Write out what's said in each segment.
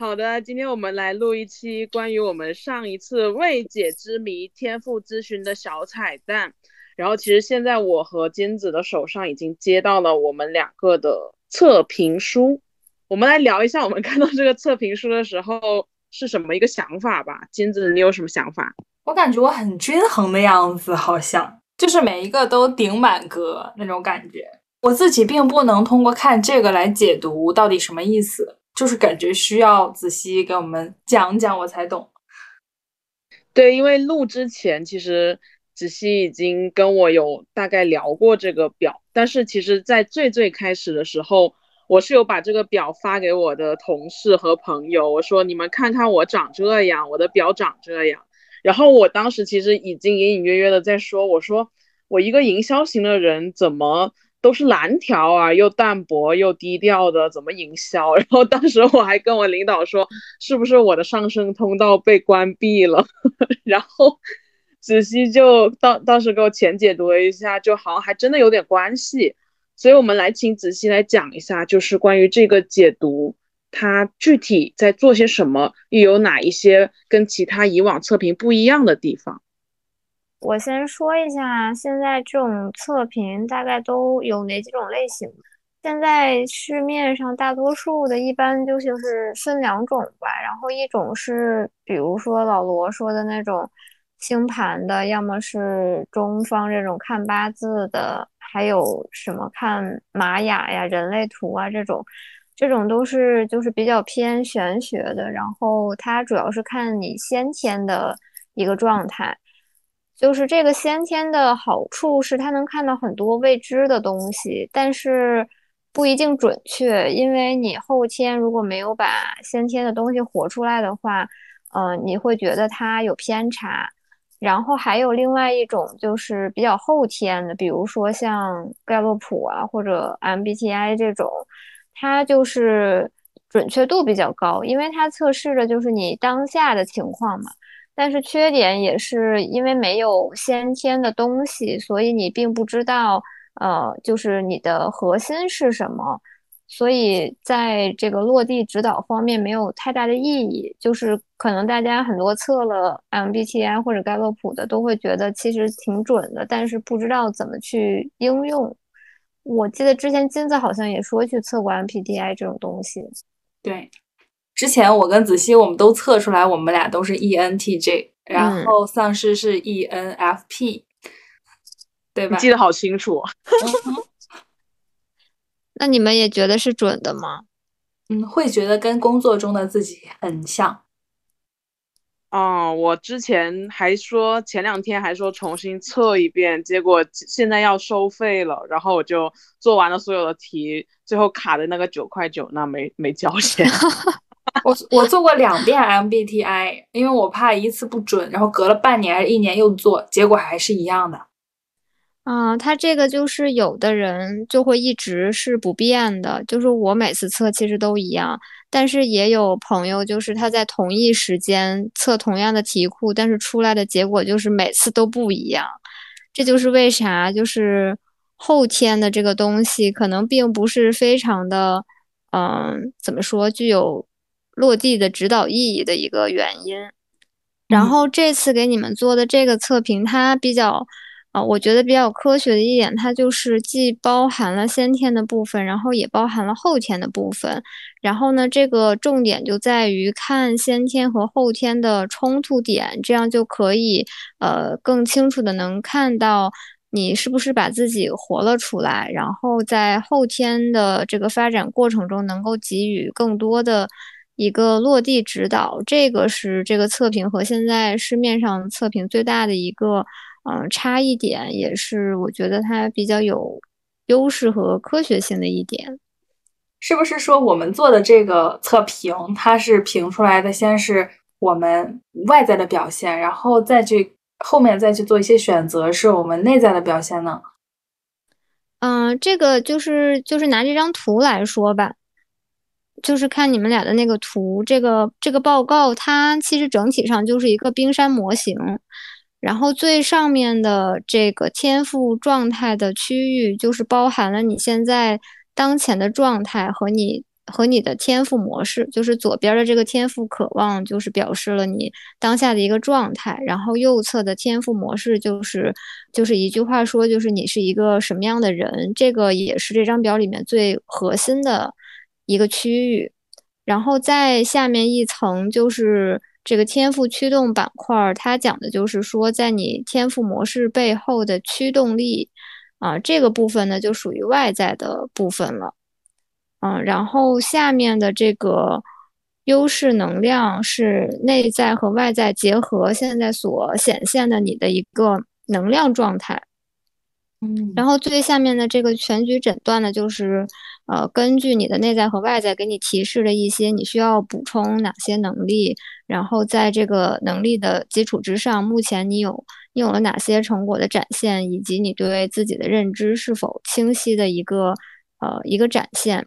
好的，今天我们来录一期关于我们上一次未解之谜天赋咨询的小彩蛋。然后，其实现在我和金子的手上已经接到了我们两个的测评书。我们来聊一下，我们看到这个测评书的时候是什么一个想法吧？金子，你有什么想法？我感觉我很均衡的样子，好像就是每一个都顶满格那种感觉。我自己并不能通过看这个来解读到底什么意思，就是感觉需要仔细给我们讲讲，我才懂。对，因为录之前其实子熙已经跟我有大概聊过这个表，但是其实在最最开始的时候，我是有把这个表发给我的同事和朋友，我说你们看看我长这样，我的表长这样。然后我当时其实已经隐隐约约的在说，我说我一个营销型的人怎么？都是蓝条啊，又淡薄又低调的，怎么营销？然后当时我还跟我领导说，是不是我的上升通道被关闭了？然后子熙就当当时给我浅解读了一下，就好像还真的有点关系。所以我们来请子熙来讲一下，就是关于这个解读，它具体在做些什么，又有哪一些跟其他以往测评不一样的地方？我先说一下，现在这种测评大概都有哪几种类型？现在市面上大多数的一般就是分两种吧，然后一种是比如说老罗说的那种星盘的，要么是中方这种看八字的，还有什么看玛雅呀、人类图啊这种，这种都是就是比较偏玄学的，然后它主要是看你先天的一个状态。就是这个先天的好处是，它能看到很多未知的东西，但是不一定准确，因为你后天如果没有把先天的东西活出来的话，呃，你会觉得它有偏差。然后还有另外一种就是比较后天的，比如说像盖洛普啊或者 MBTI 这种，它就是准确度比较高，因为它测试的就是你当下的情况嘛。但是缺点也是因为没有先天的东西，所以你并不知道，呃，就是你的核心是什么，所以在这个落地指导方面没有太大的意义。就是可能大家很多测了 MBTI 或者盖洛普的都会觉得其实挺准的，但是不知道怎么去应用。我记得之前金子好像也说去测过 MBTI 这种东西，对。之前我跟子熙我们都测出来，我们俩都是 ENTJ，然后丧尸是 ENFP，对吧？记得好清楚。那你们也觉得是准的吗？嗯，会觉得跟工作中的自己很像。哦，我之前还说前两天还说重新测一遍，结果现在要收费了，然后我就做完了所有的题，最后卡的那个九块九，那没没交钱。我我做过两遍 MBTI，因为我怕一次不准，然后隔了半年还是一年又做，结果还是一样的。啊，他这个就是有的人就会一直是不变的，就是我每次测其实都一样，但是也有朋友就是他在同一时间测同样的题库，但是出来的结果就是每次都不一样。这就是为啥就是后天的这个东西可能并不是非常的，嗯，怎么说具有。落地的指导意义的一个原因，然后这次给你们做的这个测评，它比较，啊，我觉得比较科学的一点，它就是既包含了先天的部分，然后也包含了后天的部分。然后呢，这个重点就在于看先天和后天的冲突点，这样就可以，呃，更清楚的能看到你是不是把自己活了出来，然后在后天的这个发展过程中，能够给予更多的。一个落地指导，这个是这个测评和现在市面上测评最大的一个嗯差异点，也是我觉得它比较有优势和科学性的一点。是不是说我们做的这个测评，它是评出来的，先是我们外在的表现，然后再去后面再去做一些选择，是我们内在的表现呢？嗯，这个就是就是拿这张图来说吧。就是看你们俩的那个图，这个这个报告，它其实整体上就是一个冰山模型，然后最上面的这个天赋状态的区域，就是包含了你现在当前的状态和你和你的天赋模式，就是左边的这个天赋渴望，就是表示了你当下的一个状态，然后右侧的天赋模式就是就是一句话说，就是你是一个什么样的人，这个也是这张表里面最核心的一个区域。然后在下面一层就是这个天赋驱动板块，它讲的就是说，在你天赋模式背后的驱动力啊，这个部分呢就属于外在的部分了。嗯，然后下面的这个优势能量是内在和外在结合，现在所显现的你的一个能量状态。嗯，然后最下面的这个全局诊断呢，就是呃，根据你的内在和外在给你提示的一些你需要补充哪些能力，然后在这个能力的基础之上，目前你有你有了哪些成果的展现，以及你对自己的认知是否清晰的一个呃一个展现。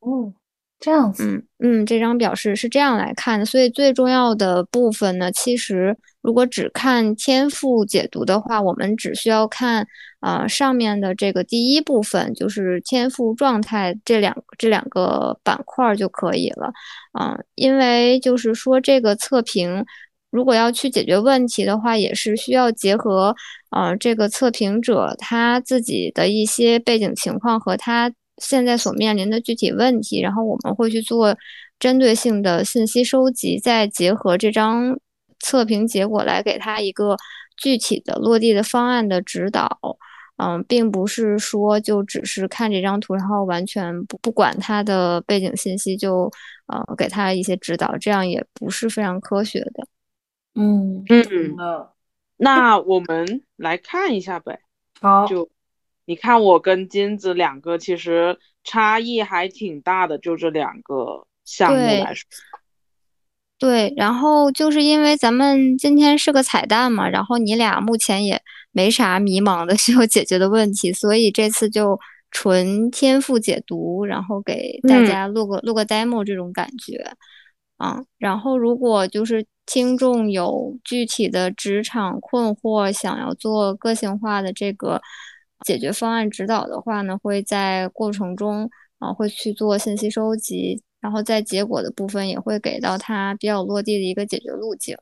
哦，这样子，嗯嗯，这张表示是这样来看的，所以最重要的部分呢，其实如果只看天赋解读的话，我们只需要看啊上面的这个第一部分，就是天赋状态这两这两个板块就可以了，啊，因为就是说这个测评如果要去解决问题的话，也是需要结合啊这个测评者他自己的一些背景情况和他。现在所面临的具体问题，然后我们会去做针对性的信息收集，再结合这张测评结果来给他一个具体的落地的方案的指导。嗯，并不是说就只是看这张图，然后完全不不管他的背景信息就呃给他一些指导，这样也不是非常科学的。嗯嗯，那我们来看一下呗。好，就。你看，我跟金子两个其实差异还挺大的，就这两个项目来说。对，然后就是因为咱们今天是个彩蛋嘛，然后你俩目前也没啥迷茫的需要解决的问题，所以这次就纯天赋解读，然后给大家录个录个 demo 这种感觉。啊，然后如果就是听众有具体的职场困惑，想要做个性化的这个。解决方案指导的话呢，会在过程中啊会去做信息收集，然后在结果的部分也会给到他比较落地的一个解决路径。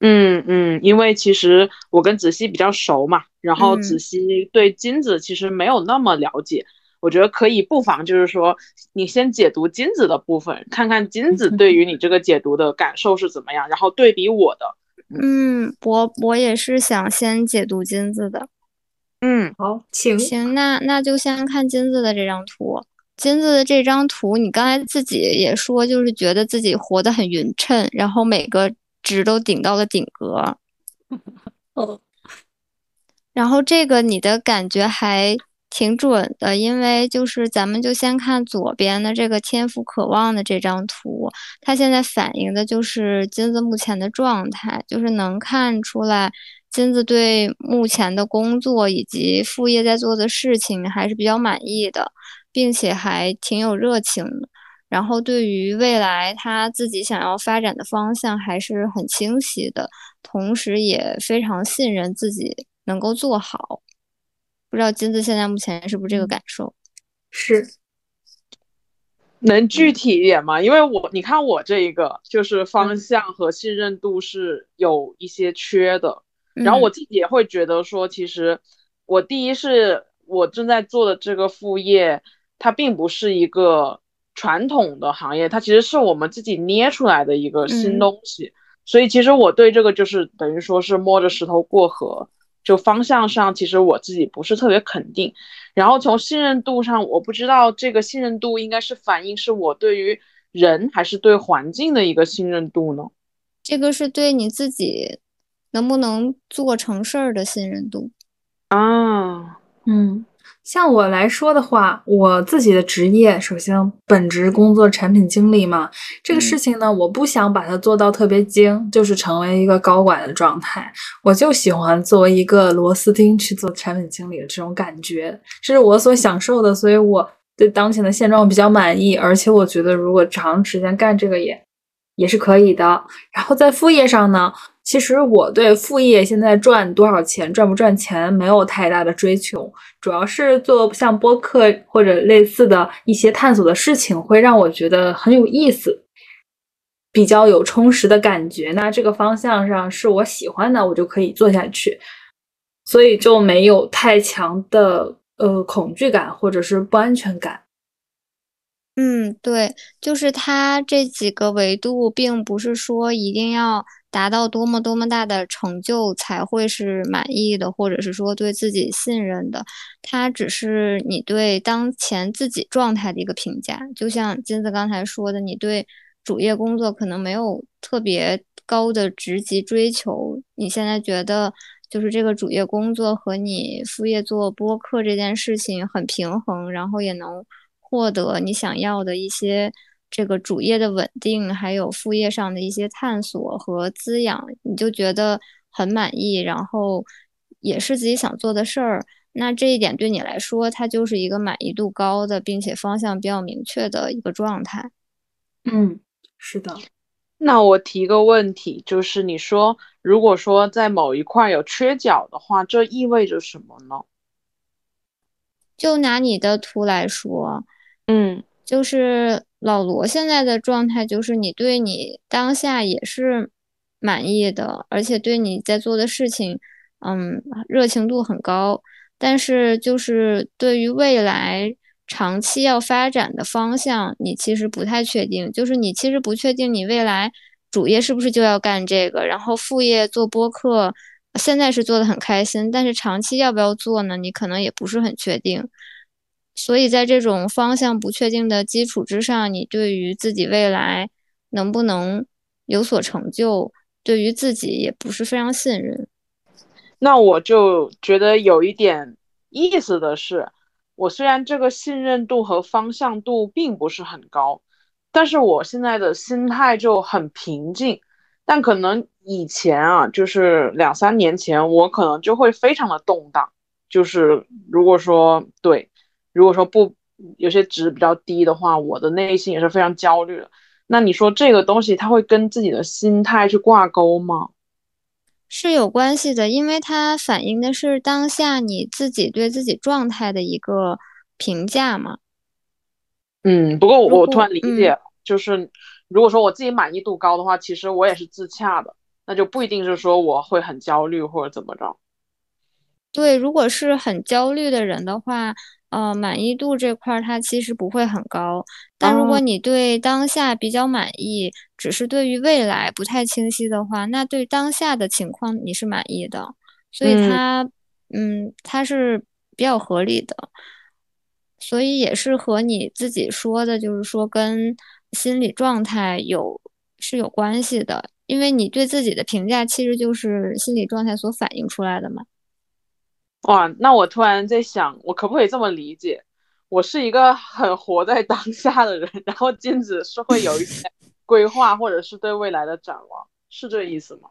嗯嗯，因为其实我跟子熙比较熟嘛，然后子熙对金子其实没有那么了解，我觉得可以不妨就是说你先解读金子的部分，看看金子对于你这个解读的感受是怎么样，然后对比我的。嗯，我我也是想先解读金子的。嗯，好，请行，那那就先看金子的这张图。金子的这张图，你刚才自己也说，就是觉得自己活得很匀称，然后每个值都顶到了顶格。哦，然后这个你的感觉还挺准的，因为就是咱们就先看左边的这个天赋渴望的这张图，它现在反映的就是金子目前的状态，就是能看出来。金子对目前的工作以及副业在做的事情还是比较满意的，并且还挺有热情的。然后对于未来他自己想要发展的方向还是很清晰的，同时也非常信任自己能够做好。不知道金子现在目前是不是这个感受？是，能具体一点吗？因为我你看我这一个就是方向和信任度是有一些缺的。然后我自己也会觉得说，其实我第一是我正在做的这个副业，它并不是一个传统的行业，它其实是我们自己捏出来的一个新东西。所以其实我对这个就是等于说是摸着石头过河，就方向上其实我自己不是特别肯定。然后从信任度上，我不知道这个信任度应该是反映是我对于人还是对环境的一个信任度呢？这个是对你自己。能不能做成事儿的信任度啊？嗯，像我来说的话，我自己的职业，首先本职工作产品经理嘛，这个事情呢，我不想把它做到特别精，就是成为一个高管的状态。我就喜欢作为一个螺丝钉去做产品经理的这种感觉，这是我所享受的，所以我对当前的现状比较满意。而且我觉得，如果长时间干这个也也是可以的。然后在副业上呢。其实我对副业现在赚多少钱、赚不赚钱没有太大的追求，主要是做像播客或者类似的一些探索的事情，会让我觉得很有意思，比较有充实的感觉。那这个方向上是我喜欢的，我就可以做下去，所以就没有太强的呃恐惧感或者是不安全感。嗯，对，就是它这几个维度，并不是说一定要达到多么多么大的成就才会是满意的，或者是说对自己信任的。它只是你对当前自己状态的一个评价。就像金子刚才说的，你对主业工作可能没有特别高的职级追求，你现在觉得就是这个主业工作和你副业做播客这件事情很平衡，然后也能。获得你想要的一些这个主业的稳定，还有副业上的一些探索和滋养，你就觉得很满意，然后也是自己想做的事儿。那这一点对你来说，它就是一个满意度高的，并且方向比较明确的一个状态。嗯，是的。那我提个问题，就是你说，如果说在某一块有缺角的话，这意味着什么呢？就拿你的图来说。嗯，就是老罗现在的状态，就是你对你当下也是满意的，而且对你在做的事情，嗯，热情度很高。但是就是对于未来长期要发展的方向，你其实不太确定。就是你其实不确定你未来主业是不是就要干这个，然后副业做播客，现在是做的很开心，但是长期要不要做呢？你可能也不是很确定。所以在这种方向不确定的基础之上，你对于自己未来能不能有所成就，对于自己也不是非常信任。那我就觉得有一点意思的是，我虽然这个信任度和方向度并不是很高，但是我现在的心态就很平静。但可能以前啊，就是两三年前，我可能就会非常的动荡。就是如果说对。如果说不有些值比较低的话，我的内心也是非常焦虑的。那你说这个东西它会跟自己的心态去挂钩吗？是有关系的，因为它反映的是当下你自己对自己状态的一个评价嘛。嗯，不过我我突然理解了，就是如果说我自己满意度高的话，其实我也是自洽的，那就不一定是说我会很焦虑或者怎么着。对，如果是很焦虑的人的话。呃，满意度这块儿它其实不会很高，但如果你对当下比较满意，只是对于未来不太清晰的话，那对当下的情况你是满意的，所以它，嗯，它是比较合理的，所以也是和你自己说的，就是说跟心理状态有是有关系的，因为你对自己的评价其实就是心理状态所反映出来的嘛。哇，那我突然在想，我可不可以这么理解？我是一个很活在当下的人，然后金子是会有一些规划，或者是对未来的展望，是这意思吗？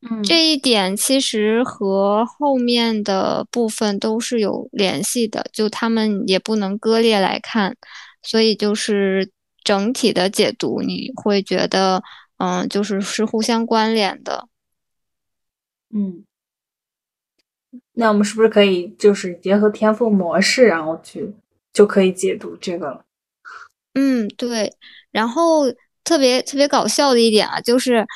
嗯，这一点其实和后面的部分都是有联系的，就他们也不能割裂来看，所以就是整体的解读，你会觉得，嗯，就是是互相关联的，嗯。那我们是不是可以就是结合天赋模式，然后去就可以解读这个了？嗯，对。然后特别特别搞笑的一点啊，就是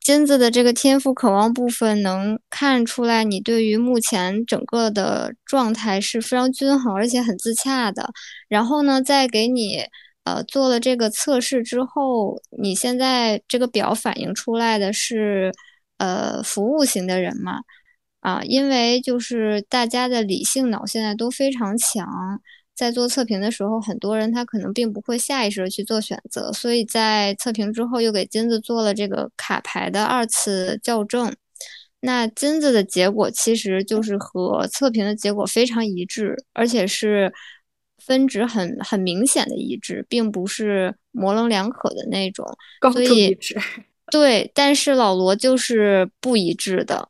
金子的这个天赋渴望部分能看出来，你对于目前整个的状态是非常均衡，而且很自洽的。然后呢，在给你呃做了这个测试之后，你现在这个表反映出来的是呃服务型的人嘛？啊，因为就是大家的理性脑现在都非常强，在做测评的时候，很多人他可能并不会下意识的去做选择，所以在测评之后又给金子做了这个卡牌的二次校正。那金子的结果其实就是和测评的结果非常一致，而且是分值很很明显的一致，并不是模棱两可的那种。高度一致。对，但是老罗就是不一致的。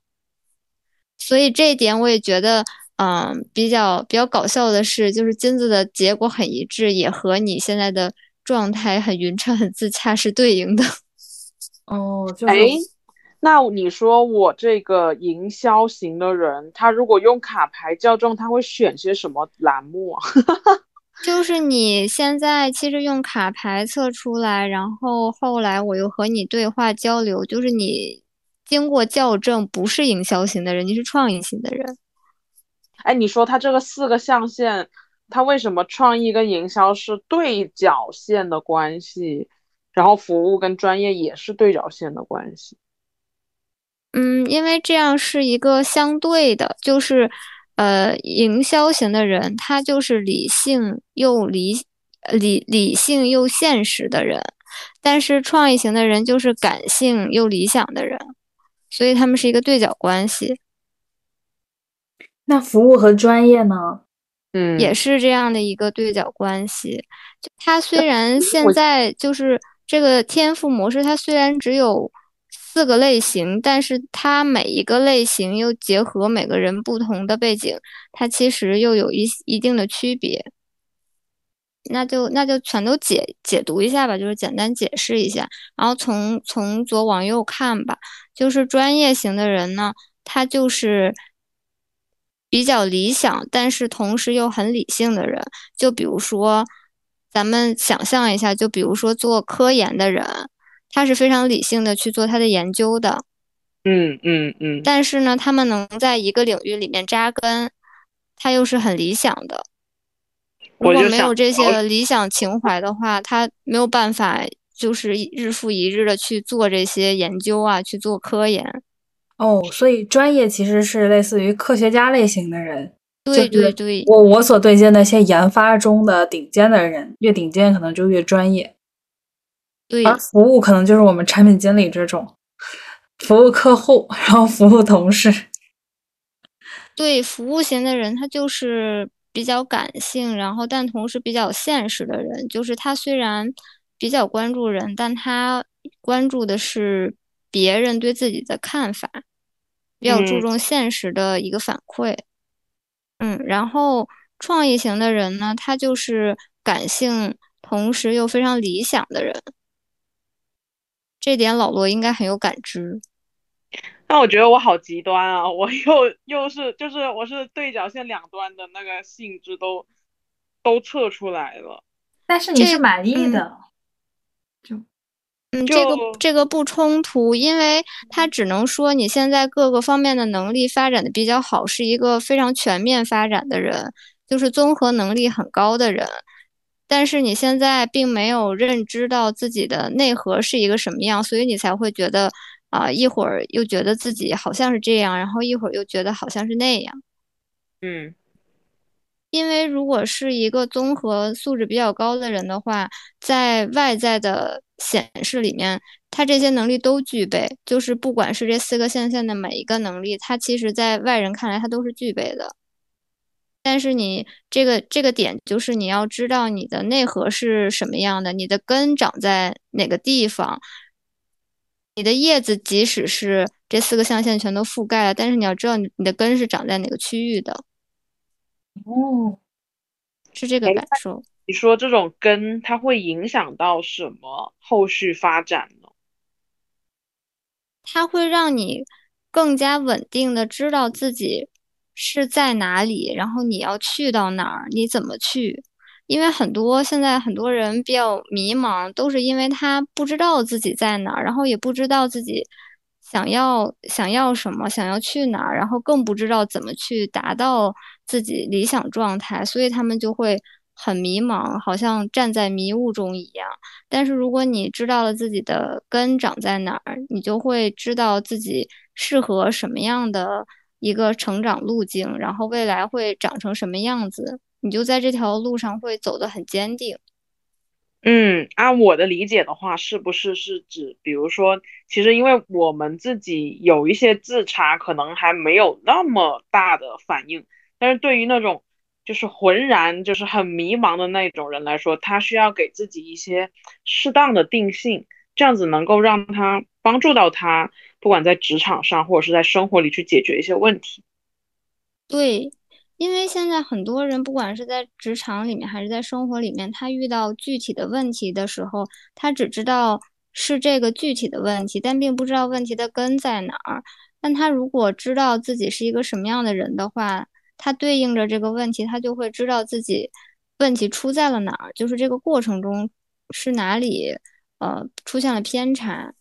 所以这一点我也觉得，嗯，比较比较搞笑的是，就是金子的结果很一致，也和你现在的状态很匀称、很自洽是对应的。哦，就哎，那你说我这个营销型的人，他如果用卡牌较重，他会选些什么栏目啊？就是你现在其实用卡牌测出来，然后后来我又和你对话交流，就是你经过校正，不是营销型的人，你是创意型的人。哎，你说他这个四个象限，他为什么创意跟营销是对角线的关系，然后服务跟专业也是对角线的关系？嗯，因为这样是一个相对的，就是，呃，营销型的人，他就是理性又理理理性又现实的人，但是创意型的人就是感性又理想的人，所以他们是一个对角关系。那服务和专业呢？嗯，也是这样的一个对角关系。就他虽然现在就是这个天赋模式，它虽然只有。四个类型，但是它每一个类型又结合每个人不同的背景，它其实又有一一定的区别。那就那就全都解解读一下吧，就是简单解释一下，然后从从左往右看吧。就是专业型的人呢，他就是比较理想，但是同时又很理性的人。就比如说，咱们想象一下，就比如说做科研的人。他是非常理性的去做他的研究的，嗯嗯嗯。但是呢，他们能在一个领域里面扎根，他又是很理想的。如果没有这些理想情怀的话，他没有办法就是日复一日的去做这些研究啊，去做科研。哦，所以专业其实是类似于科学家类型的人。对对对。我我所对接那些研发中的顶尖的人，越顶尖可能就越专业。对，而服务可能就是我们产品经理这种服务客户，然后服务同事。对，服务型的人他就是比较感性，然后但同时比较现实的人。就是他虽然比较关注人，但他关注的是别人对自己的看法，比较注重现实的一个反馈。嗯，然后创意型的人呢，他就是感性，同时又非常理想的人。这点老罗应该很有感知。那我觉得我好极端啊！我又又是就是我是对角线两端的那个性质都都测出来了。但是你是满意的，就嗯，这个这个不冲突，因为他只能说你现在各个方面的能力发展的比较好，是一个非常全面发展的人，就是综合能力很高的人。但是你现在并没有认知到自己的内核是一个什么样，所以你才会觉得啊，一会儿又觉得自己好像是这样，然后一会儿又觉得好像是那样。嗯，因为如果是一个综合素质比较高的人的话，在外在的显示里面，他这些能力都具备，就是不管是这四个象限的每一个能力，他其实在外人看来他都是具备的。但是你这个这个点就是你要知道你的内核是什么样的，你的根长在哪个地方。你的叶子即使是这四个象限全都覆盖了，但是你要知道你你的根是长在哪个区域的。哦，是这个感受。你说这种根它会影响到什么后续发展呢？它会让你更加稳定的知道自己。是在哪里？然后你要去到哪儿？你怎么去？因为很多现在很多人比较迷茫，都是因为他不知道自己在哪儿，然后也不知道自己想要想要什么，想要去哪儿，然后更不知道怎么去达到自己理想状态，所以他们就会很迷茫，好像站在迷雾中一样。但是如果你知道了自己的根长在哪儿，你就会知道自己适合什么样的。一个成长路径，然后未来会长成什么样子，你就在这条路上会走得很坚定。嗯，按我的理解的话，是不是是指，比如说，其实因为我们自己有一些自查，可能还没有那么大的反应，但是对于那种就是浑然就是很迷茫的那种人来说，他需要给自己一些适当的定性，这样子能够让他帮助到他。不管在职场上，或者是在生活里去解决一些问题。对，因为现在很多人，不管是在职场里面还是在生活里面，他遇到具体的问题的时候，他只知道是这个具体的问题，但并不知道问题的根在哪儿。但他如果知道自己是一个什么样的人的话，他对应着这个问题，他就会知道自己问题出在了哪儿，就是这个过程中是哪里呃出现了偏差。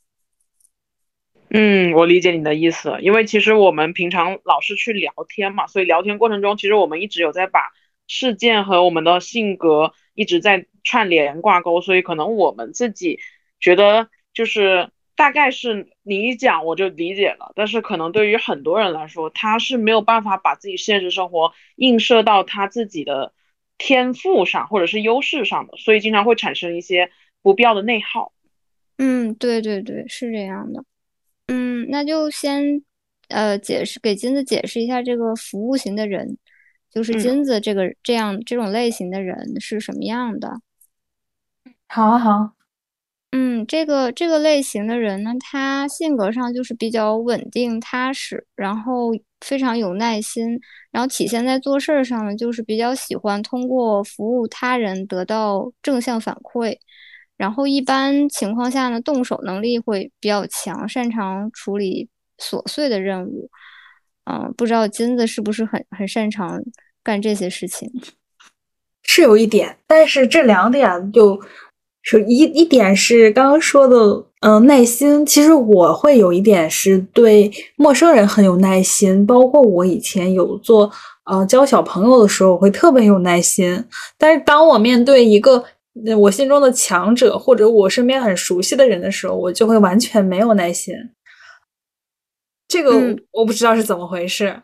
嗯，我理解你的意思，因为其实我们平常老是去聊天嘛，所以聊天过程中，其实我们一直有在把事件和我们的性格一直在串联挂钩，所以可能我们自己觉得就是大概是你一讲我就理解了，但是可能对于很多人来说，他是没有办法把自己现实生活映射到他自己的天赋上或者是优势上的，所以经常会产生一些不必要的内耗。嗯，对对对，是这样的。嗯，那就先，呃，解释给金子解释一下这个服务型的人，就是金子这个这样这种类型的人是什么样的？好啊，好。嗯，这个这个类型的人呢，他性格上就是比较稳定踏实，然后非常有耐心，然后体现在做事儿上呢，就是比较喜欢通过服务他人得到正向反馈。然后一般情况下呢，动手能力会比较强，擅长处理琐碎的任务。嗯，不知道金子是不是很很擅长干这些事情？是有一点，但是这两点就，是一一点是刚刚说的，嗯，耐心。其实我会有一点是对陌生人很有耐心，包括我以前有做呃教小朋友的时候，我会特别有耐心。但是当我面对一个我心中的强者，或者我身边很熟悉的人的时候，我就会完全没有耐心。这个我不知道是怎么回事。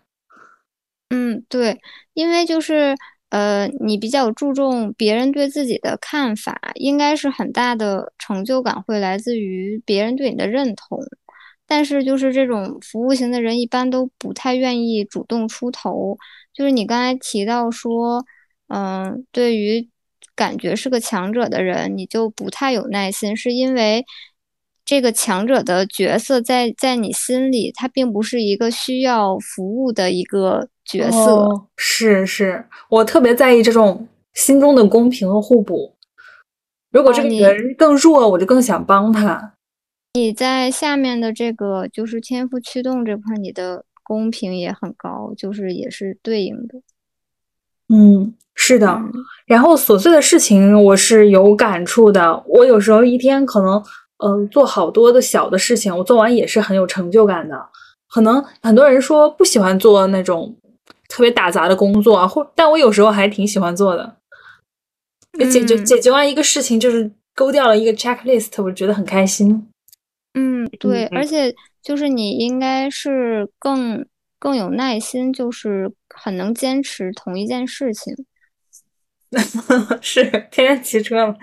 嗯，对，因为就是呃，你比较注重别人对自己的看法，应该是很大的成就感会来自于别人对你的认同。但是就是这种服务型的人，一般都不太愿意主动出头。就是你刚才提到说，嗯，对于。感觉是个强者的人，你就不太有耐心，是因为这个强者的角色在在你心里，他并不是一个需要服务的一个角色。是是，我特别在意这种心中的公平和互补。如果这个人更弱，我就更想帮他。你在下面的这个就是天赋驱动这块，你的公平也很高，就是也是对应的。嗯。是的，然后琐碎的事情我是有感触的。我有时候一天可能，嗯，做好多的小的事情，我做完也是很有成就感的。可能很多人说不喜欢做那种特别打杂的工作啊，或但我有时候还挺喜欢做的。解决解决完一个事情，就是勾掉了一个 checklist，我觉得很开心。嗯，对，而且就是你应该是更更有耐心，就是很能坚持同一件事情。是天天骑车吗？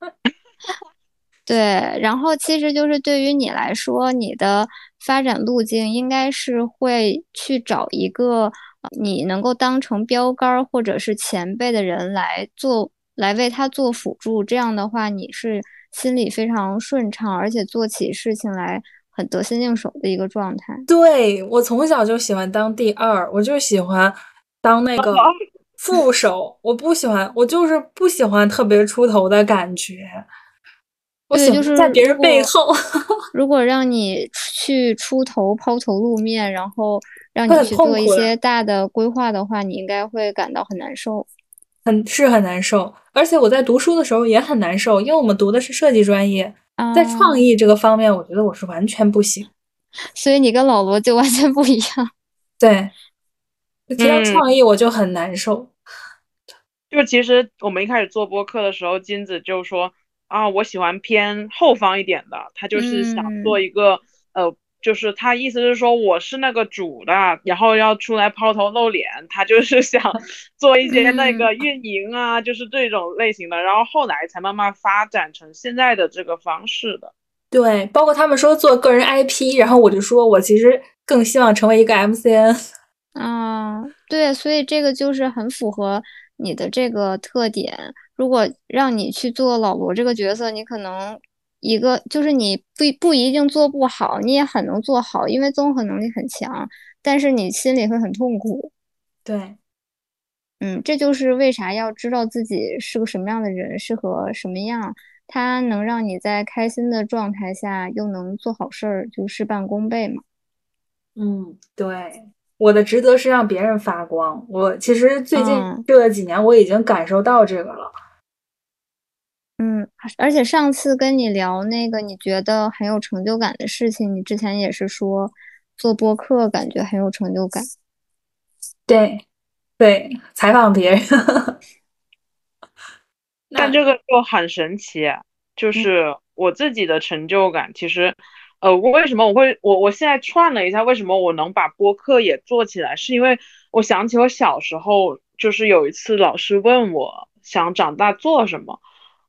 对，然后其实就是对于你来说，你的发展路径应该是会去找一个你能够当成标杆或者是前辈的人来做，来为他做辅助。这样的话，你是心里非常顺畅，而且做起事情来很得心应手的一个状态。对我从小就喜欢当第二，我就喜欢当那个。副手，我不喜欢，我就是不喜欢特别出头的感觉。我喜欢在别人背后。如果让你去出头、抛头露面，然后让你去做一些大的规划的话，你应该会感到很难受。很是很难受，而且我在读书的时候也很难受，因为我们读的是设计专业，在创意这个方面，我觉得我是完全不行。所以你跟老罗就完全不一样。对，提到创意我就很难受。就其实我们一开始做播客的时候，金子就说啊，我喜欢偏后方一点的。他就是想做一个呃，就是他意思是说我是那个主的，然后要出来抛头露脸。他就是想 做一些那个运营啊，就是这种类型的。然后后来才慢慢发展成现在的这个方式的。对，包括他们说做个人 IP，然后我就说我其实更希望成为一个 MCN。嗯，对，所以这个就是很符合。你的这个特点，如果让你去做老罗这个角色，你可能一个就是你不不一定做不好，你也很能做好，因为综合能力很强，但是你心里会很痛苦。对，嗯，这就是为啥要知道自己是个什么样的人，适合什么样，它能让你在开心的状态下又能做好事儿，就事半功倍嘛。嗯，对，我的职责是让别人发光。我其实最近嗯这几年我已经感受到这个了。嗯，而且上次跟你聊那个你觉得很有成就感的事情，你之前也是说做播客感觉很有成就感。对，对，采访别人。那 但这个就很神奇，就是我自己的成就感，其实，呃，我为什么我会我我现在串了一下，为什么我能把播客也做起来，是因为我想起我小时候，就是有一次老师问我想长大做什么，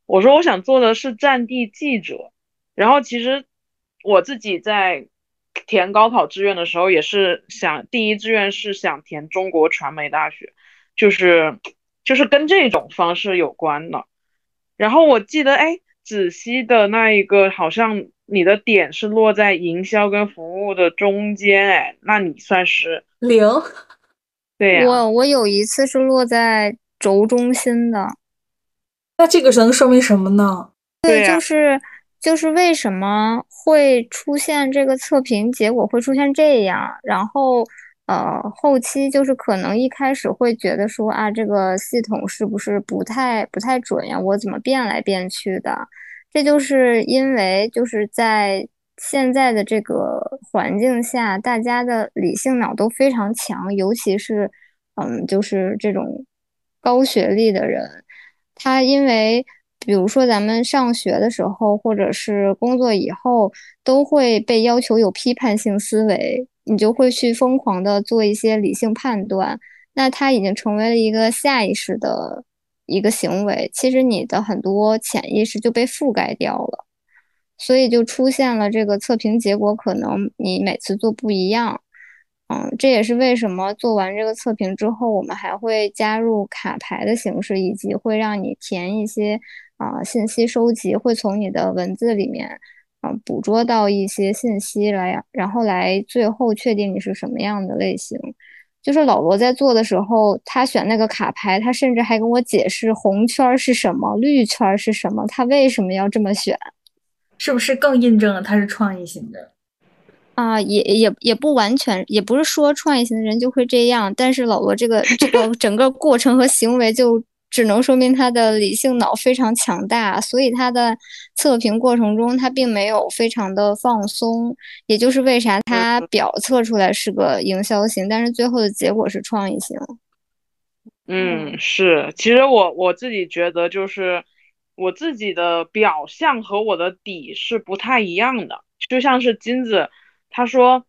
我说我想做的是战地记者，然后其实我自己在填高考志愿的时候，也是想第一志愿是想填中国传媒大学，就是就是跟这种方式有关的。然后我记得，哎，子熙的那一个好像你的点是落在营销跟服务的中间，哎，那你算是零，对呀、我我有一次是落在轴中心的，那这个能说明什么呢？对呀、就是就是为什么会出现这个测评结果会出现这样，然后呃后期就是可能一开始会觉得说啊这个系统是不是不太不太准呀，我怎么变来变去的？这就是因为就是在现在的这个环境下，大家的理性脑都非常强，尤其是嗯就是这种高学历的人。他因为比如说咱们上学的时候，或者是工作以后，都会被要求有批判性思维，你就会去疯狂的做一些理性判断。那它已经成为了一个下意识的一个行为，其实你的很多潜意识就被覆盖掉了，所以就出现了这个测评结果可能你每次做不一样。嗯，这也是为什么做完这个测评之后，我们还会加入卡牌的形式，以及会让你填一些啊、信息收集，会从你的文字里面啊、捕捉到一些信息来，然后来最后确定你是什么样的类型。就是老罗在做的时候，他选那个卡牌，他甚至还跟我解释红圈是什么，绿圈是什么，他为什么要这么选。是不是更印证了他是创意型的？啊，也也也不完全，也不是说创业型的人就会这样，但是老罗这个这个整个过程和行为，就只能说明他的理性脑非常强大，所以他的测评过程中他并没有非常的放松，也就是为啥他表测出来是个营销型，但是最后的结果是创意型。嗯，是，其实我我自己觉得就是我自己的表象和我的底是不太一样的，就像是金子，他说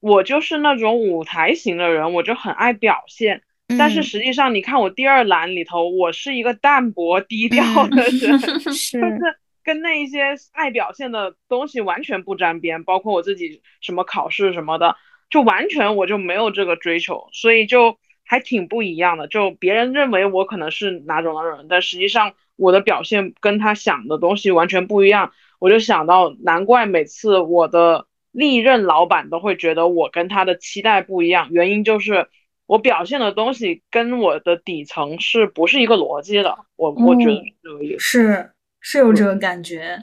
我就是那种舞台型的人，我就很爱表现，但是嗯实际上你看我第二栏里头，我是一个淡泊低调的人，是，就是跟那一些爱表现的东西完全不沾边，包括我自己什么考试什么的，就完全我就没有这个追求，所以就还挺不一样的。就别人认为我可能是哪种哪种人，但实际上我的表现跟他想的东西完全不一样。我就想到，难怪每次我的历任老板都会觉得我跟他的期待不一样，原因就是我表现的东西跟我的底层是不是一个逻辑的？我我觉得是这个意思。是是有这个感觉。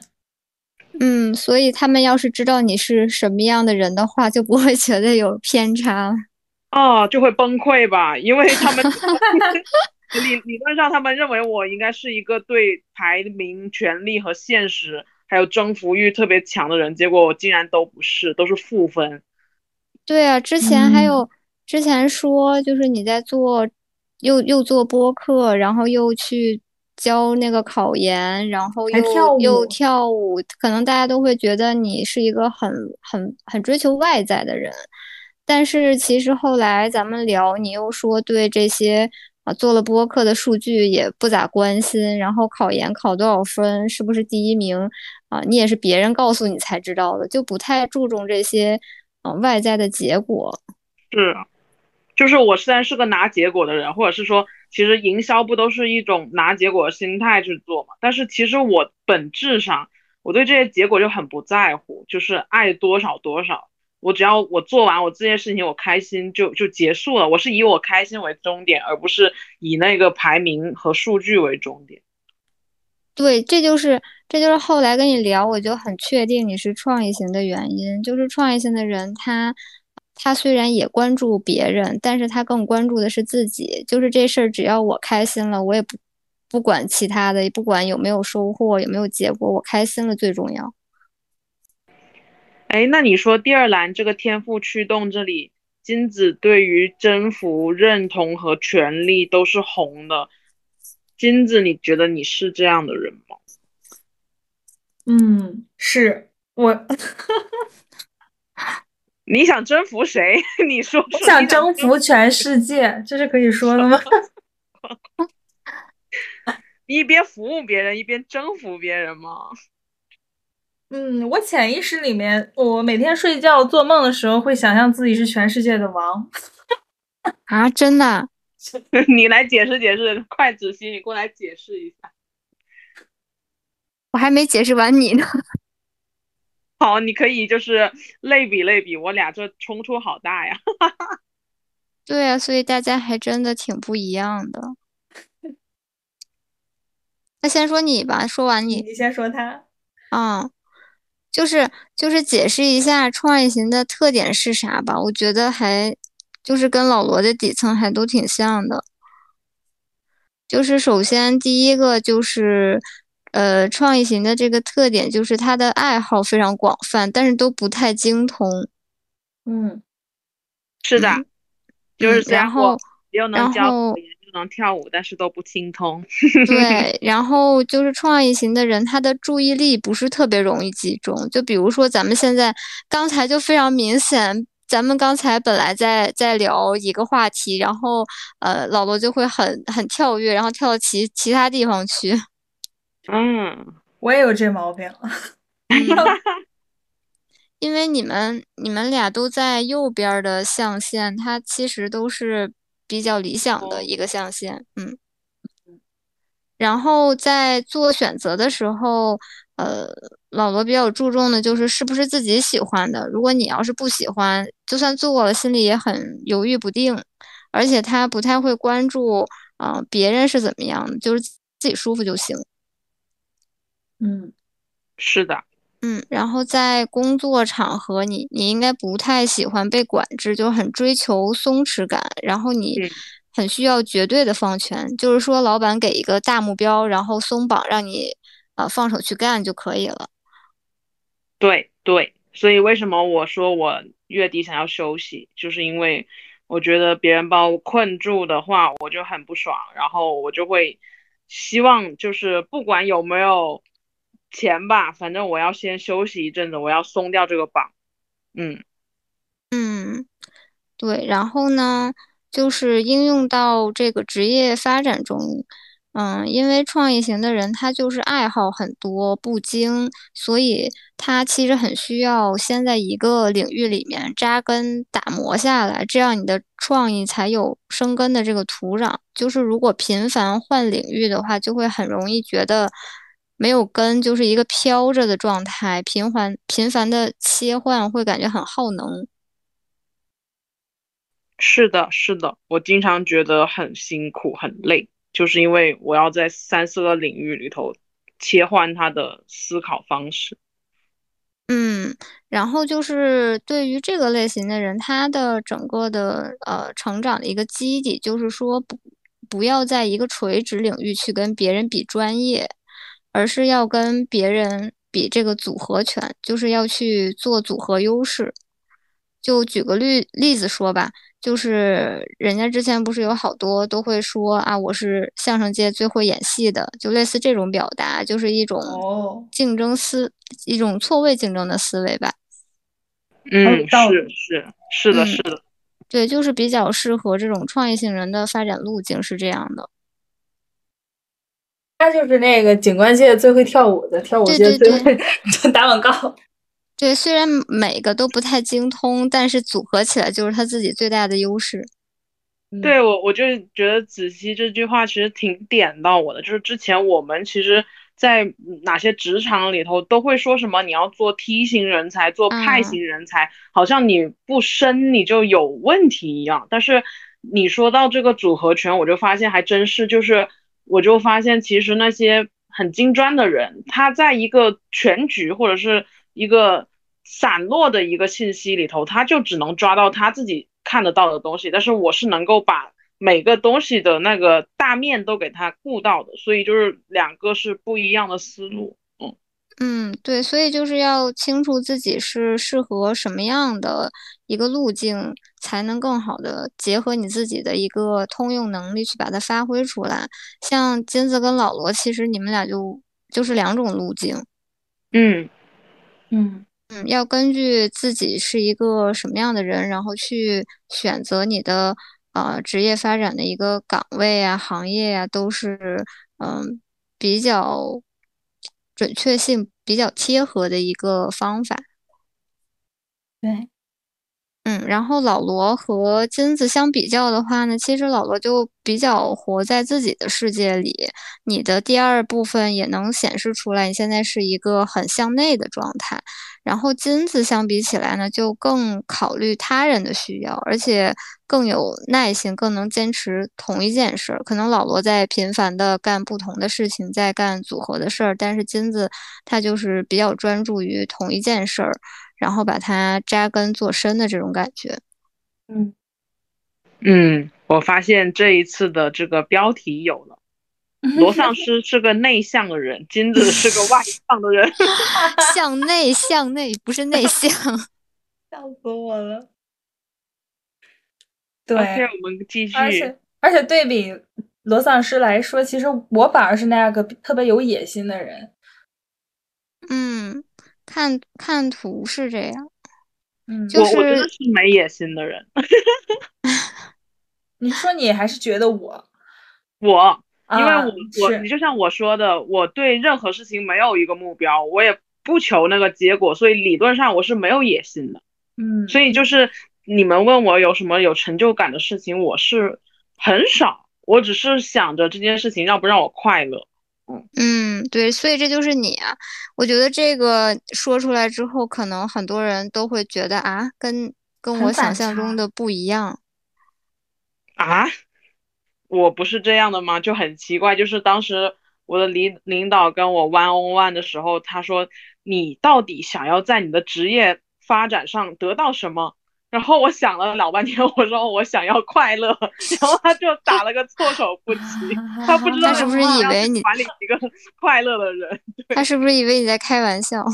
嗯，所以他们要是知道你是什么样的人的话，就不会觉得有偏差。哦，就会崩溃吧，因为他们 理理论上他们认为我应该是一个对排名、权力和现实还有征服欲特别强的人，结果我竟然都不是，都是负分。对啊，之前还嗯。有、之前说，就是你在做，又又做播客，然后又去教那个考研，然后又跳又跳舞，可能大家都会觉得你是一个很很很追求外在的人，但是其实后来咱们聊，你又说对这些啊做了播客的数据也不咋关心，然后考研考多少分，是不是第一名啊，你也是别人告诉你才知道的，就不太注重这些啊外在的结果。是，就是我虽然是个拿结果的人，或者是说，其实营销不都是一种拿结果的心态去做嘛？但是其实我本质上，我对这些结果就很不在乎，就是爱多少多少。我只要我做完我这件事情，我开心就就结束了。我是以我开心为终点，而不是以那个排名和数据为终点。对，这就是这就是后来跟你聊，我就很确定你是创意型的原因。就是创意型的人，他他虽然也关注别人，但是他更关注的是自己。就是这事儿，只要我开心了，我也不不管其他的，不管有没有收获，有没有结果，我开心了最重要。哎，那你说第二栏这个天赋驱动这里，金子对于征服、认同和权利都是红的。金子，你觉得你是这样的人吗？嗯，是我。你想征服谁？你说。我想征服全世界，这是可以说的吗？一边服务别人，一边征服别人吗？嗯，我潜意识里面，我每天睡觉做梦的时候，会想象自己是全世界的王。啊，真的？你来解释解释，快子熙，你过来解释一下。我还没解释完你呢。好，你可以就是类比类比，我俩这冲突好大呀。对啊，所以大家还真的挺不一样的。那先说你吧，说完你，你先说他。嗯，就是就是解释一下创业型的特点是啥吧，我觉得还。就是跟老罗的底层还都挺像的，就是首先第一个就是，呃，创意型的这个特点就是他的爱好非常广泛，但是都不太精通。嗯，是的，就是然后又能教又能跳舞，但是都不精通。对，然后就是创意型的人，他的注意力不是特别容易集中。就比如说咱们现在刚才就非常明显。咱们刚才本来在在聊一个话题，然后呃，老罗就会很很跳跃，然后跳到其其他地方去。嗯，我也有这毛病。因为你们你们俩都在右边的象限，它其实都是比较理想的一个象限。嗯。然后在做选择的时候，呃，老罗比较注重的就是是不是自己喜欢的。如果你要是不喜欢，就算做了，心里也很犹豫不定。而且他不太会关注，啊，别人是怎么样的，就是自己舒服就行。嗯，是的，嗯。然后在工作场合，你你应该不太喜欢被管制，就很追求松弛感。然后你。很需要绝对的放权，就是说，老板给一个大目标，然后松绑，让你呃放手去干就可以了。对对，所以为什么我说我月底想要休息，就是因为我觉得别人把我困住的话，我就很不爽，然后我就会希望就是不管有没有钱吧，反正我要先休息一阵子，我要松掉这个绑。嗯嗯，对，然后呢？就是应用到这个职业发展中，嗯，因为创意型的人他就是爱好很多不精，所以他其实很需要先在一个领域里面扎根打磨下来，这样你的创意才有生根的这个土壤。就是如果频繁换领域的话，就会很容易觉得没有根，就是一个飘着的状态，频繁频繁的切换会感觉很耗能。是的，是的，我经常觉得很辛苦、很累，就是因为我要在三四个领域里头切换他的思考方式。嗯，然后就是对于这个类型的人，他的整个的呃成长的一个基底，就是说不不要在一个垂直领域去跟别人比专业，而是要跟别人比这个组合拳，就是要去做组合优势。就举个例例子说吧。就是人家之前不是有好多都会说啊，我是相声界最会演戏的，就类似这种表达，就是一种竞争思，一种错位竞争的思维吧。嗯，是是是的，是的，对，就是比较适合这种创业性人的发展路径是这样的。他就是那个景观界最会跳舞的，跳舞界最会 打广告。对，虽然每个都不太精通，但是组合起来就是他自己最大的优势。对我，我就觉得子熙这句话其实挺点到我的。就是之前我们其实，在哪些职场里头都会说什么，你要做梯形人才，做派型人才，好像你不深你就有问题一样。但是你说到这个组合拳，我就发现还真是，就是我就发现其实那些很金砖的人，他在一个全局或者是一个散落的一个信息里头，他就只能抓到他自己看得到的东西。但是我是能够把每个东西的那个大面都给他顾到的，所以就是两个是不一样的思路。嗯嗯，对，所以就是要清楚自己是适合什么样的一个路径，才能更好的结合你自己的一个通用能力去把它发挥出来。像金子跟老罗，其实你们俩就就是两种路径。嗯嗯嗯，要根据自己是一个什么样的人，然后去选择你的呃职业发展的一个岗位啊、行业啊，都是嗯比较准确性比较贴合的一个方法。对，嗯，然后老罗和金子相比较的话呢，其实老罗就比较活在自己的世界里。你的第二部分也能显示出来，你现在是一个很向内的状态。然后金子相比起来呢，就更考虑他人的需要，而且更有耐心，更能坚持同一件事儿。可能老罗在频繁的干不同的事情，在干组合的事儿，但是金子他就是比较专注于同一件事儿。然后把它扎根做深的这种感觉，嗯嗯，我发现这一次的这个标题有了，罗丧尸是个内向的人，金子是个外向的人，向内向内不是内向，笑死我了。对我们继续。而且而且对比罗丧尸来说，其实我反而是那样个特别有野心的人。嗯。看看图是这样，嗯，就是我觉得是没野心的人。你说你还是觉得我，我，因为我我你就像我说的，我对任何事情没有一个目标，我也不求那个结果，所以理论上我是没有野心的。嗯，所以就是你们问我有什么有成就感的事情，我是很少，我只是想着这件事情让不让我快乐。嗯，对，所以这就是你啊。我觉得这个说出来之后，可能很多人都会觉得啊，跟跟我想象中的不一样啊。我不是这样的吗？就很奇怪。就是当时我的领领导跟我 one on one 的时候，他说：“你到底想要在你的职业发展上得到什么？”然后我想了老半天，我说我想要快乐，然后他就打了个措手不及，他不知道他是不是以为你管理一个 快乐的人，他是不是以为你在开玩笑？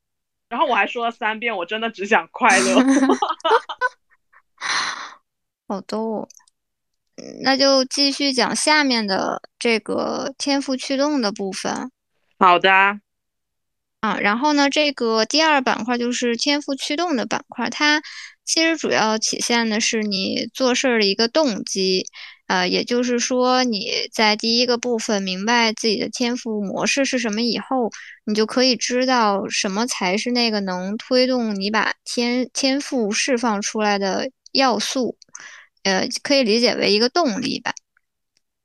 然后我还说了三遍，我真的只想快乐。好逗，那就继续讲下面的这个天赋驱动的部分。好的。啊，然后呢，这个第二板块就是天赋驱动的板块，它。其实主要体现的是你做事儿的一个动机，呃，也就是说你在第一个部分明白自己的天赋模式是什么以后，你就可以知道什么才是那个能推动你把天天赋释放出来的要素，呃，可以理解为一个动力吧。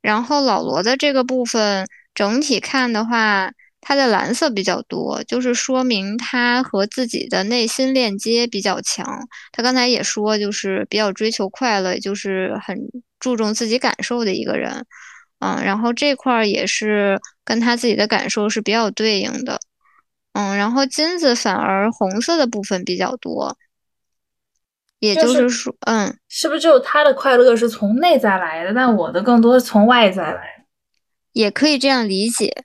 然后老罗的这个部分整体看的话。它的蓝色比较多，就是说明他和自己的内心链接比较强。他刚才也说，就是比较追求快乐，就是很注重自己感受的一个人。嗯，然后这块儿也是跟他自己的感受是比较对应的。嗯，然后金子反而红色的部分比较多，也就是说，嗯，是不是只有他的快乐是从内在来的，但我的更多是从外在来？也可以这样理解。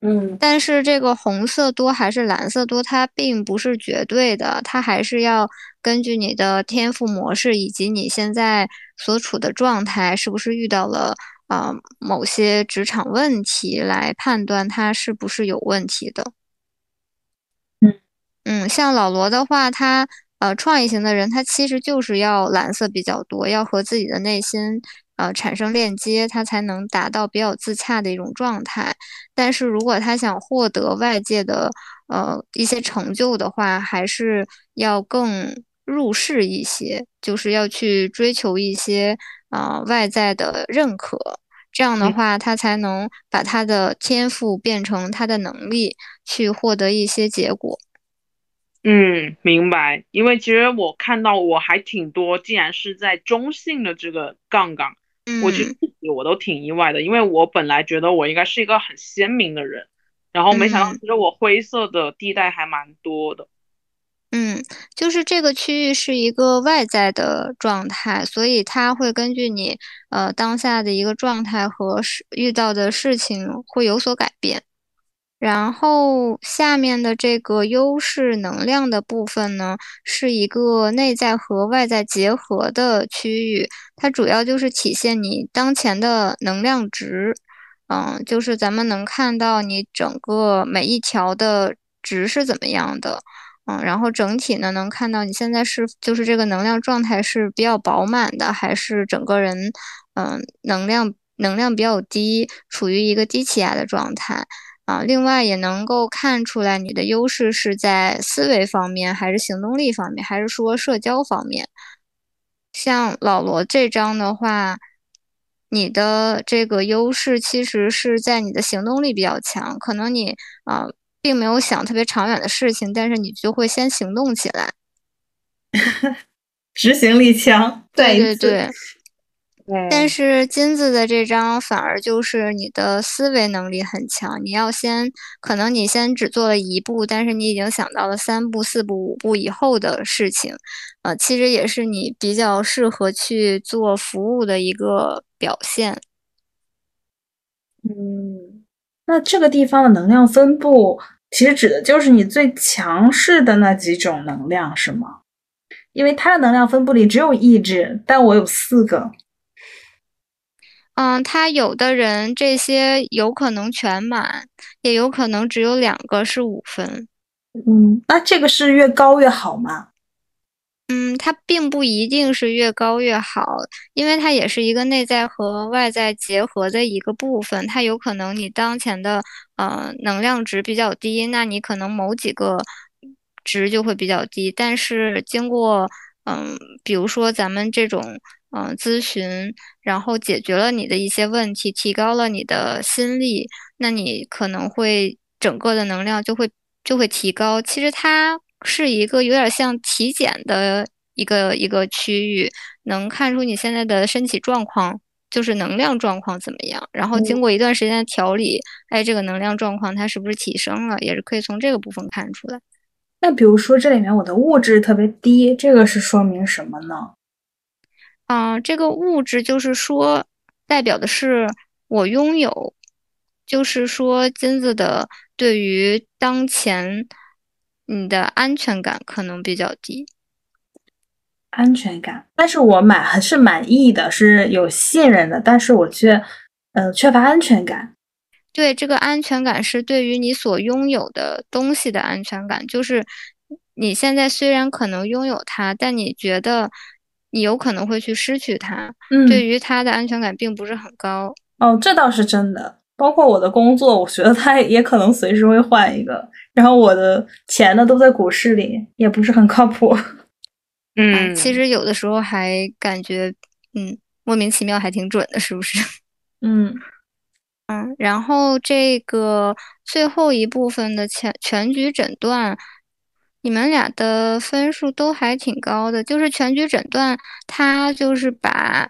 嗯，但是这个红色多还是蓝色多，它并不是绝对的，它还是要根据你的天赋模式以及你现在所处的状态，是不是遇到了啊某些职场问题来判断它是不是有问题的。嗯嗯，像老罗的话，他呃创意型的人，他其实就是要蓝色比较多，要和自己的内心。呃，产生链接，他才能达到比较自洽的一种状态。但是如果他想获得外界的呃一些成就的话，还是要更入世一些，就是要去追求一些啊外在的认可。这样的话，他才能把他的天赋变成他的能力，去获得一些结果。嗯，明白。因为其实我看到我还挺多，竟然是在中性的这个杠杠。我其实自己我都挺意外的，因为我本来觉得我应该是一个很鲜明的人，然后没想到其实我灰色的地带还蛮多的。嗯，就是这个区域是一个外在的状态，所以它会根据你呃当下的一个状态和遇到的事情会有所改变。然后下面的这个优势能量的部分呢，是一个内在和外在结合的区域，它主要就是体现你当前的能量值。嗯，就是咱们能看到你整个每一条的值是怎么样的。嗯，然后整体呢，能看到你现在是就是这个能量状态是比较饱满的，还是整个人嗯能量能量比较低，处于一个低气压的状态啊。另外也能够看出来你的优势是在思维方面，还是行动力方面，还是说社交方面。像老罗这张的话，你的这个优势其实是在你的行动力比较强，可能你啊。并没有想特别长远的事情，但是你就会先行动起来，执行力强。对对对。但是金子的这张反而就是你的思维能力很强，你要先可能你先只做了一步，但是你已经想到了三步、四步、五步以后的事情，呃，其实也是你比较适合去做服务的一个表现。嗯。那这个地方的能量分布，其实指的就是你最强势的那几种能量，是吗？因为它的能量分布里只有意志，但我有四个。嗯，他有的人这些有可能全满，也有可能只有两个是五分。嗯，那这个是越高越好吗？嗯，它并不一定是越高越好，因为它也是一个内在和外在结合的一个部分。它有可能你当前的呃能量值比较低，那你可能某几个值就会比较低。但是经过嗯，比如说咱们这种嗯咨询，然后解决了你的一些问题，提高了你的心力，那你可能会整个的能量就会就会提高。其实它。是一个有点像体检的一个一个区域，能看出你现在的身体状况，就是能量状况怎么样。然后经过一段时间的调理，哎，这个能量状况它是不是提升了，也是可以从这个部分看出来。那比如说这里面我的物质特别低，这个是说明什么呢？啊，这个物质就是说代表的是我拥有，就是说金子的对于当前。你的安全感可能比较低，安全感，但是我满还是满意的，是有信任的，但是我却，呃，缺乏安全感。对，这个安全感是对于你所拥有的东西的安全感，就是你现在虽然可能拥有它，但你觉得你有可能会去失去它，对于他的安全感并不是很高。哦，这倒是真的。包括我的工作，我觉得它也可能随时会换一个。然后我的钱呢，都在股市里，也不是很靠谱。嗯，其实有的时候还感觉，嗯，莫名其妙还挺准的，是不是？嗯嗯。然后这个最后一部分的全全局诊断，你们俩的分数都还挺高的。就是全局诊断，它就是把。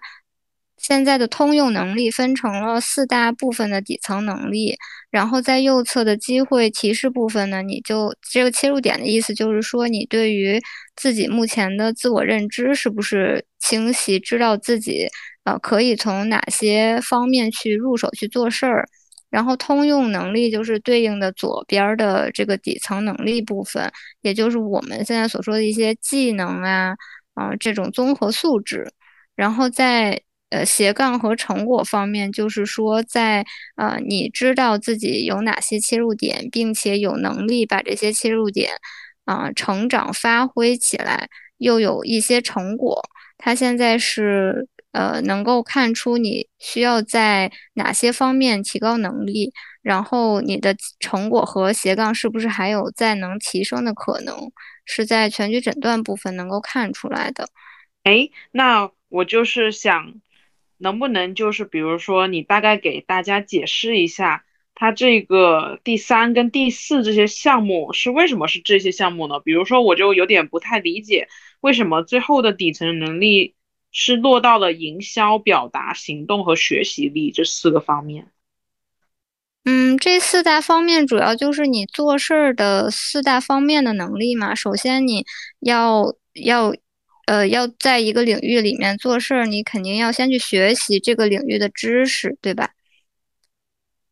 现在的通用能力分成了四大部分的底层能力，然后在右侧的机会提示部分呢，你就这个切入点的意思就是说，你对于自己目前的自我认知是不是清晰，知道自己呃可以从哪些方面去入手去做事儿。然后通用能力就是对应的左边的这个底层能力部分，也就是我们现在所说的一些技能啊啊这种综合素质，然后在。呃，斜杠和成果方面，就是说，在呃，你知道自己有哪些切入点，并且有能力把这些切入点啊成长发挥起来，又有一些成果。他现在是呃，能够看出你需要在哪些方面提高能力，然后你的成果和斜杠是不是还有再能提升的可能，是在全局诊断部分能够看出来的。哎，那我就是想。能不能就是比如说，你大概给大家解释一下，它这个第三跟第四这些项目是为什么是这些项目呢？比如说，我就有点不太理解，为什么最后的底层能力是落到了营销、表达、行动和学习力这四个方面。嗯，这四大方面主要就是你做事儿的四大方面的能力嘛。首先，你要要呃要在一个领域里面做事儿，你肯定要先去学习这个领域的知识，对吧？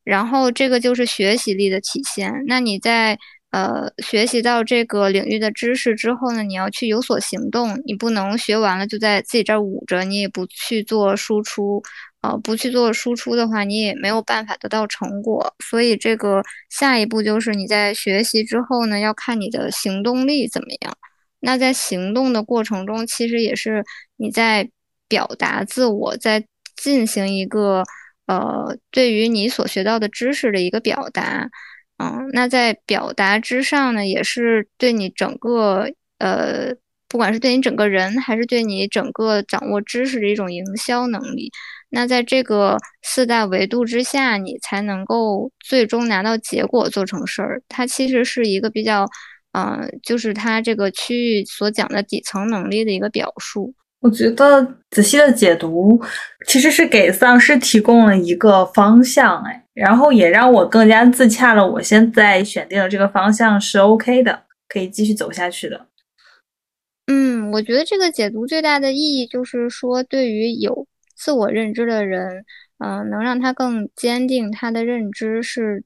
然后这个就是学习力的体现。那你在呃，学习到这个领域的知识之后呢，你要去有所行动，你不能学完了就在自己这儿捂着，你也不去做输出，呃，不去做输出的话，你也没有办法得到成果。所以这个下一步就是你在学习之后呢，要看你的行动力怎么样。那在行动的过程中，其实也是你在表达自我，在进行一个呃，对于你所学到的知识的一个表达。嗯，那在表达之上呢，也是对你整个呃，不管是对你整个人，还是对你整个掌握知识的一种营销能力。那在这个四大维度之下，你才能够最终拿到结果，做成事儿。它其实是一个比较，嗯，就是它这个区域所讲的底层能力的一个表述。我觉得仔细的解读其实是给丧尸提供了一个方向，哎，然后也让我更加自洽了。我现在选定的这个方向是 OK 的，可以继续走下去的。嗯，我觉得这个解读最大的意义就是说，对于有自我认知的人，嗯，能让他更坚定他的认知是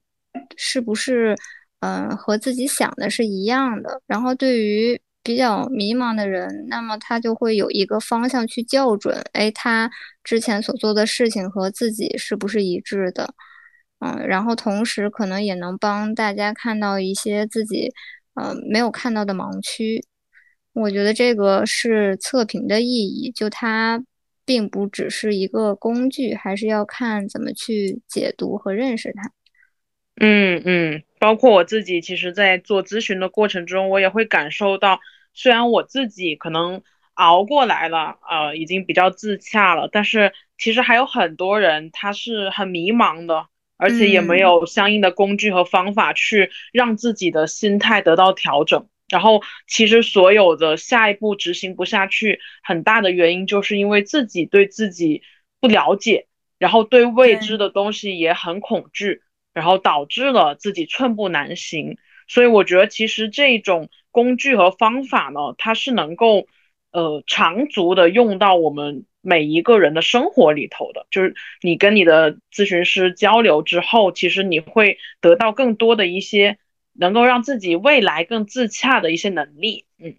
是不是，嗯，和自己想的是一样的。然后对于比较迷茫的人，那么他就会有一个方向去校准，哎，他之前所做的事情和自己是不是一致的？嗯，然后同时可能也能帮大家看到一些自己呃没有看到的盲区。我觉得这个是测评的意义，就它并不只是一个工具，还是要看怎么去解读和认识它。嗯嗯，包括我自己，其实，在做咨询的过程中，我也会感受到，虽然我自己可能熬过来了，呃，已经比较自洽了，但是其实还有很多人他是很迷茫的，而且也没有相应的工具和方法去让自己的心态得到调整。然后，其实所有的下一步执行不下去，很大的原因就是因为自己对自己不了解，然后对未知的东西也很恐惧。然后导致了自己寸步难行，所以我觉得其实这种工具和方法呢，它是能够呃长足的用到我们每一个人的生活里头的。就是你跟你的咨询师交流之后，其实你会得到更多的一些能够让自己未来更自洽的一些能力。嗯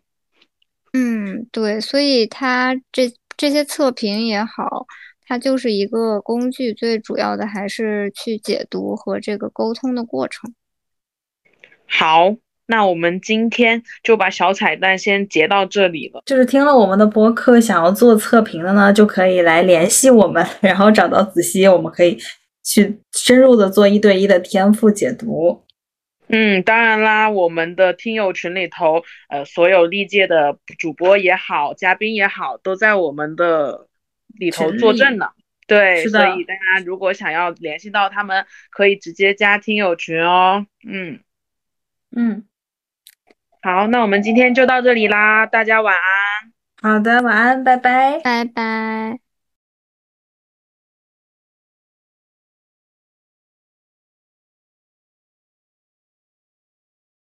嗯，对，所以它这这些测评也好。它就是一个工具，最主要的还是去解读和这个沟通的过程。好，那我们今天就把小彩蛋先截到这里了。就是听了我们的播客，想要做测评的呢，就可以来联系我们，然后找到子熙，我们可以去深入的做一对一的天赋解读。嗯，当然啦，我们的听友群里头，呃，所有历届的主播也好，嘉宾也好，都在我们的。里头作证的，对，所以大家如果想要联系到他们，可以直接加听友群哦。嗯嗯，好，那我们今天就到这里啦，大家晚安。好的，晚安，拜拜，拜拜。